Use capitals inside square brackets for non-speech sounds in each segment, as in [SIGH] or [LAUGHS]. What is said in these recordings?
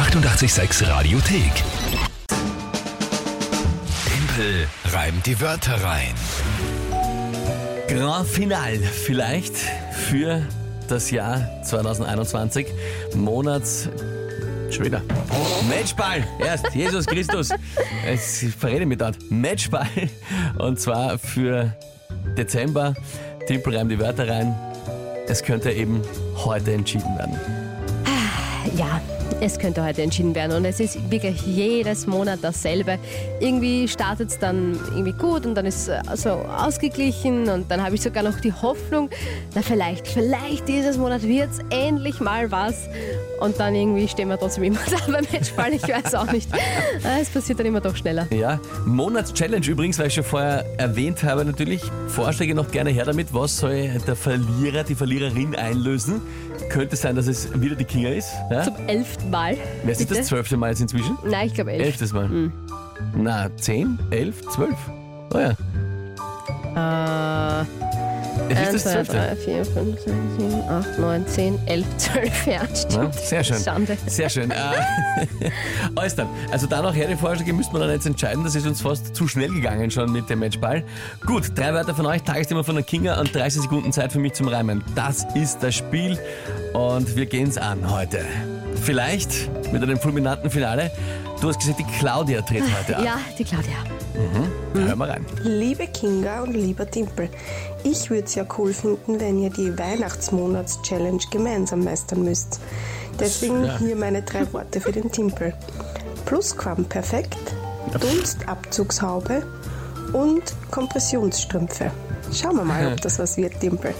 886 Radiothek. Tempel reimt die Wörter rein. Grand Final vielleicht für das Jahr 2021. Monats. Schon wieder. Matchball. Erst Jesus Christus. Ich verrede mich dort. Matchball. Und zwar für Dezember. Timpel reimt die Wörter rein. Es könnte eben heute entschieden werden. Ja, es könnte heute entschieden werden und es ist wirklich jedes Monat dasselbe. Irgendwie startet es dann irgendwie gut und dann ist es so ausgeglichen und dann habe ich sogar noch die Hoffnung, na vielleicht, vielleicht dieses Monat wird es endlich mal was und dann irgendwie stehen wir trotzdem immer [LAUGHS] da beim Matchball, ich weiß auch nicht. Es passiert dann immer doch schneller. Ja, Monatschallenge übrigens, weil ich schon vorher erwähnt habe, natürlich. Vorschläge noch gerne her damit. Was soll der Verlierer, die Verliererin einlösen? Könnte sein, dass es wieder die Kinga ist. Ja? Zum elften Mal. Wer ist das zwölfte Mal jetzt inzwischen? Nein, ich glaube elf. Elftes Mal. Mhm. Na, zehn, elf, zwölf. Oh ja. Äh, Es 1, ist das 2, zwölfte. 3, 4, 5, 6, 7, 8, 9, 10, 11, 12. Ja, Na, stimmt. sehr schön. Schande. Sehr schön. Äh, [LAUGHS] Alles dann. Also da noch her die Vorschläge müsste man dann jetzt entscheiden. Das ist uns fast zu schnell gegangen schon mit dem Matchball. Gut, drei Wörter von euch, Tagesthema von der Kinga und 30 Sekunden Zeit für mich zum Reimen. Das ist das Spiel und wir gehen's an heute. Vielleicht mit einem fulminanten Finale. Du hast gesagt, die Claudia tritt heute ab. Ja, die Claudia. Da hören wir rein. Liebe Kinga und lieber Timpel, ich würde es ja cool finden, wenn ihr die Weihnachtsmonats-Challenge gemeinsam meistern müsst. Deswegen Ja. hier meine drei Worte für den Timpel. Plusquamperfekt, Dunstabzugshaube und Kompressionsstrümpfe. Schauen wir mal, ob das was wird, Timpel.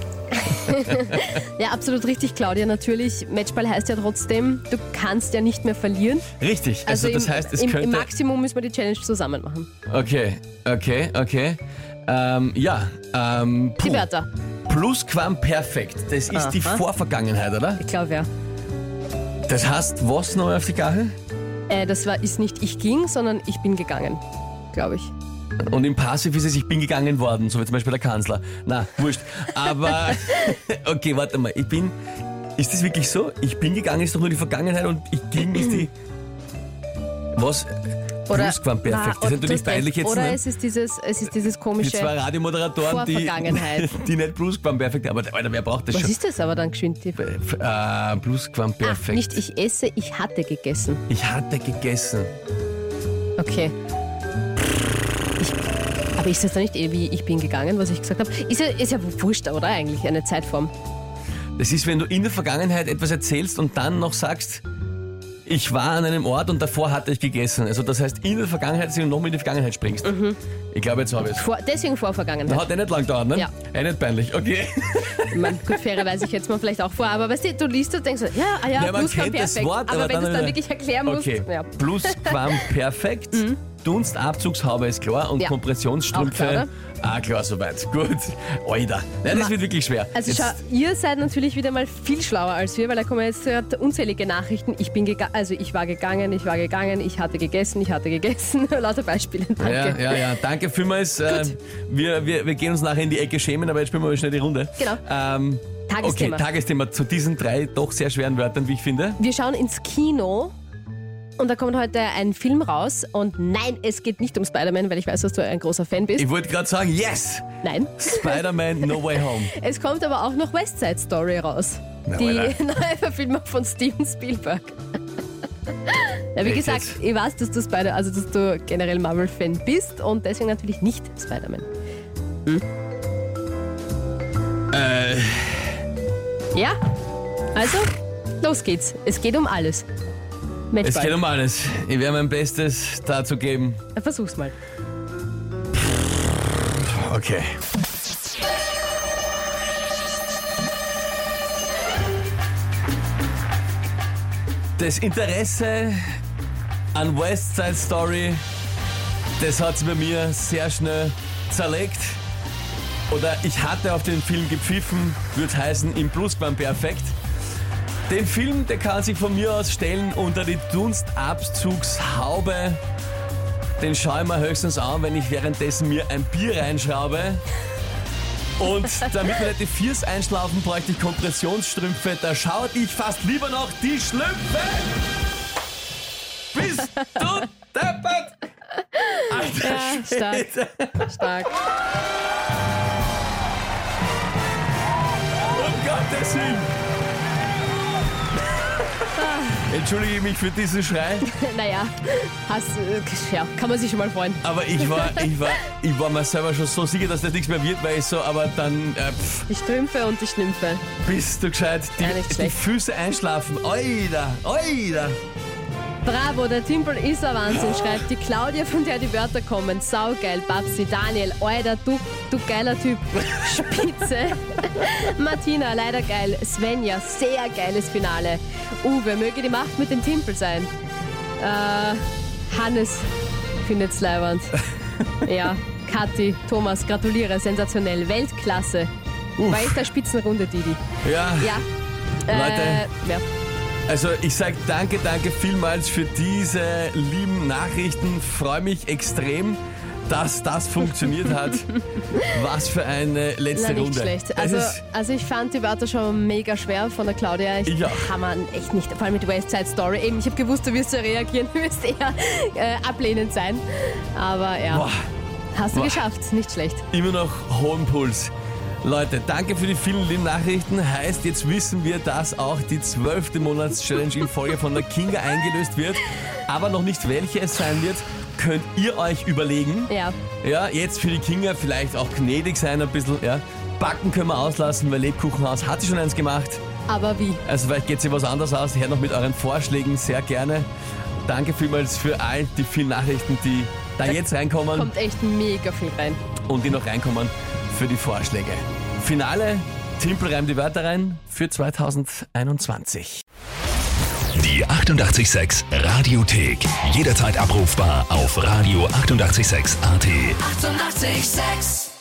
[LAUGHS] Ja, absolut richtig, Claudia. Natürlich, Matchball heißt ja trotzdem, du kannst ja nicht mehr verlieren. Richtig. Also, im, das heißt, es im, könnte. im Maximum müssen wir die Challenge zusammen machen. Okay, okay, okay. Ähm, ja, ähm, Die puh. Wörter. Plusquamperfekt. Das ist die Aha. Vorvergangenheit, oder? Ich glaube ja. Das heißt, was neu auf die Gachel? Äh, das war, ist nicht ich ging, sondern ich bin gegangen. Glaube ich. Und im Passiv ist es, ich bin gegangen worden, so wie zum Beispiel der Kanzler. Na, wurscht. Aber, [LAUGHS] okay, warte mal. Ich bin, ist das wirklich so? Ich bin gegangen ist doch nur die Vergangenheit und ich ging ist die, was? Plusquamperfekt. Ah, Das ist oder- natürlich peinlich jetzt. Oder ne? es ist dieses, es ist dieses Die komische. zwei Radiomoderatoren, die, [LAUGHS] die nicht Plusquamperfekt, aber Alter, wer braucht das Was schon? ist das aber dann geschwind? Die- Äh, Ah, Plusquamperfekt. nicht ich esse, ich hatte gegessen. Ich hatte gegessen. Okay. Aber ist das dann nicht eh wie ich bin gegangen, was ich gesagt habe? Ist ja, ist ja wurscht, oder eigentlich? Eine Zeitform. Das ist, wenn du in der Vergangenheit etwas erzählst und dann noch sagst, ich war an einem Ort und davor hatte ich gegessen. Also das heißt, in der Vergangenheit, dass du nochmal in die Vergangenheit springst. Ich glaube, jetzt habe ich es. Vor, deswegen vor Vergangenheit. Hat eh nicht lang gedauert, ne? Ja. Eh nicht peinlich, okay. Ich meine, gut, faire weiß ich jetzt mal vielleicht auch vor, aber weißt du, du liest und denkst so, ja, ah ja, Ja, man plus kennt das perfekt. Wort, aber, aber wenn du es dann wirklich erklären musst, Okay. ja. Plusquam [LAUGHS] perfekt. Dunstabzugshaube ist klar und Ja. Kompressionsstrümpfe. Auch klar, ah, klar, soweit. Gut. Alter. Nein, das wird wirklich schwer. Also Jetzt- schau, ihr seid natürlich wieder mal viel schlauer als wir, weil da kommen jetzt gerade unzählige Nachrichten. Ich bin gegangen, also ich war gegangen, ich war gegangen, ich hatte gegessen, ich hatte gegessen. [LAUGHS] Lauter Beispiele, danke. Ja, ja, ja, danke vielmals. Äh, wir, wir, wir gehen uns nachher in die Ecke schämen, aber jetzt spielen wir mal schnell die Runde. Genau. Ähm, Tagesthema. Okay, Tagesthema zu diesen drei doch sehr schweren Wörtern, wie ich finde. Wir schauen ins Kino und da kommt heute ein Film raus und nein, es geht nicht um Spider-Man, weil ich weiß, dass du ein großer Fan bist. Ich wollte gerade sagen, yes! Nein. Spider-Man No Way Home. [LAUGHS] Es kommt aber auch noch West Side Story raus. Na, die [LAUGHS] neue Verfilmung von Steven Spielberg. [LAUGHS] Ja, wie Echt gesagt, jetzt? ich weiß, dass du Spider, also dass du generell Marvel-Fan bist und deswegen natürlich nicht Spider-Man. Äh, Ja? Also, los geht's. Es geht um alles. Es Matchball. geht um alles. Ich werde mein Bestes dazu geben. Versuch's mal. Okay. Das Interesse an West Side Story, das hat sich bei mir sehr schnell zerlegt. Oder ich hatte auf den Film gepfiffen, würde heißen im Plusquamperfekt. Den Film, der kann sich von mir aus stellen unter die Dunstabzugshaube. Den schaue ich mir höchstens an, wenn ich währenddessen mir ein Bier reinschraube. Und damit wir nicht die Viers einschlafen, bräuchte ich Kompressionsstrümpfe. Da schaut ich fast lieber noch die Schlümpfe. du deppert! Alter Ja, stark. Stark. Um Gottes Willen! Entschuldige ich mich für diesen Schrei, [LAUGHS] Naja, hast, äh, ja, kann man sich schon mal freuen. aber ich war, [LAUGHS] ich war, ich war mir selber schon so sicher, dass das nichts mehr wird, weil ich so, aber dann äh, pff, Die Strümpfe und die Schlümpfe. bist du gescheit. Die, Ja, die. Füße einschlafen. Oida, oida. Bravo, der Timpel ist ein Wahnsinn, schreibt die Claudia, von der die Wörter kommen. Saugeil, Babsi, Daniel, Alter, du, du geiler Typ. Spitze. [LAUGHS] Martina, leider geil. Svenja, sehr geiles Finale. Uwe, möge die Macht mit dem Timpel sein. Äh, Hannes findet's leibernd. [LAUGHS] Ja, Kathi, Thomas, gratuliere, sensationell, Weltklasse. War echt eine Spitzenrunde, Didi. Ja, Ja. Leute. Äh, ja. Also ich sag danke, danke vielmals für diese lieben Nachrichten. Freue mich extrem, dass das funktioniert hat. [LAUGHS] Was für eine letzte Na, nicht Runde. schlecht. Also, also ich fand die Wörter schon mega schwer von der Claudia. Ich auch. kann man echt nicht, vor allem mit West Side Story. Eben, ich habe gewusst, du wirst so reagieren, [LAUGHS] du wirst eher äh, ablehnend sein. Aber ja, boah, hast du boah. geschafft, nicht schlecht. immer noch hohen Puls. Leute, danke für die vielen lieben Nachrichten. Heißt, jetzt wissen wir, dass auch die zwölfte Monats-Challenge in Folge von der Kinga eingelöst wird. Aber noch nicht welche es sein wird, könnt ihr euch überlegen. Ja, Ja, jetzt für die Kinga vielleicht auch gnädig sein ein bisschen. Ja. Backen können wir auslassen, weil Lebkuchenhaus hat sie schon eins gemacht. aber wie? Also vielleicht geht sie was anderes aus. Her noch mit euren Vorschlägen sehr gerne. Danke vielmals für all die vielen Nachrichten, die da jetzt reinkommen Kommt echt mega viel rein. und die noch reinkommen für die Vorschläge. Finale, Timpel reimt die Wörter rein für 2021. Die 886 Radiothek. Jederzeit abrufbar auf radio886.at. 886! 886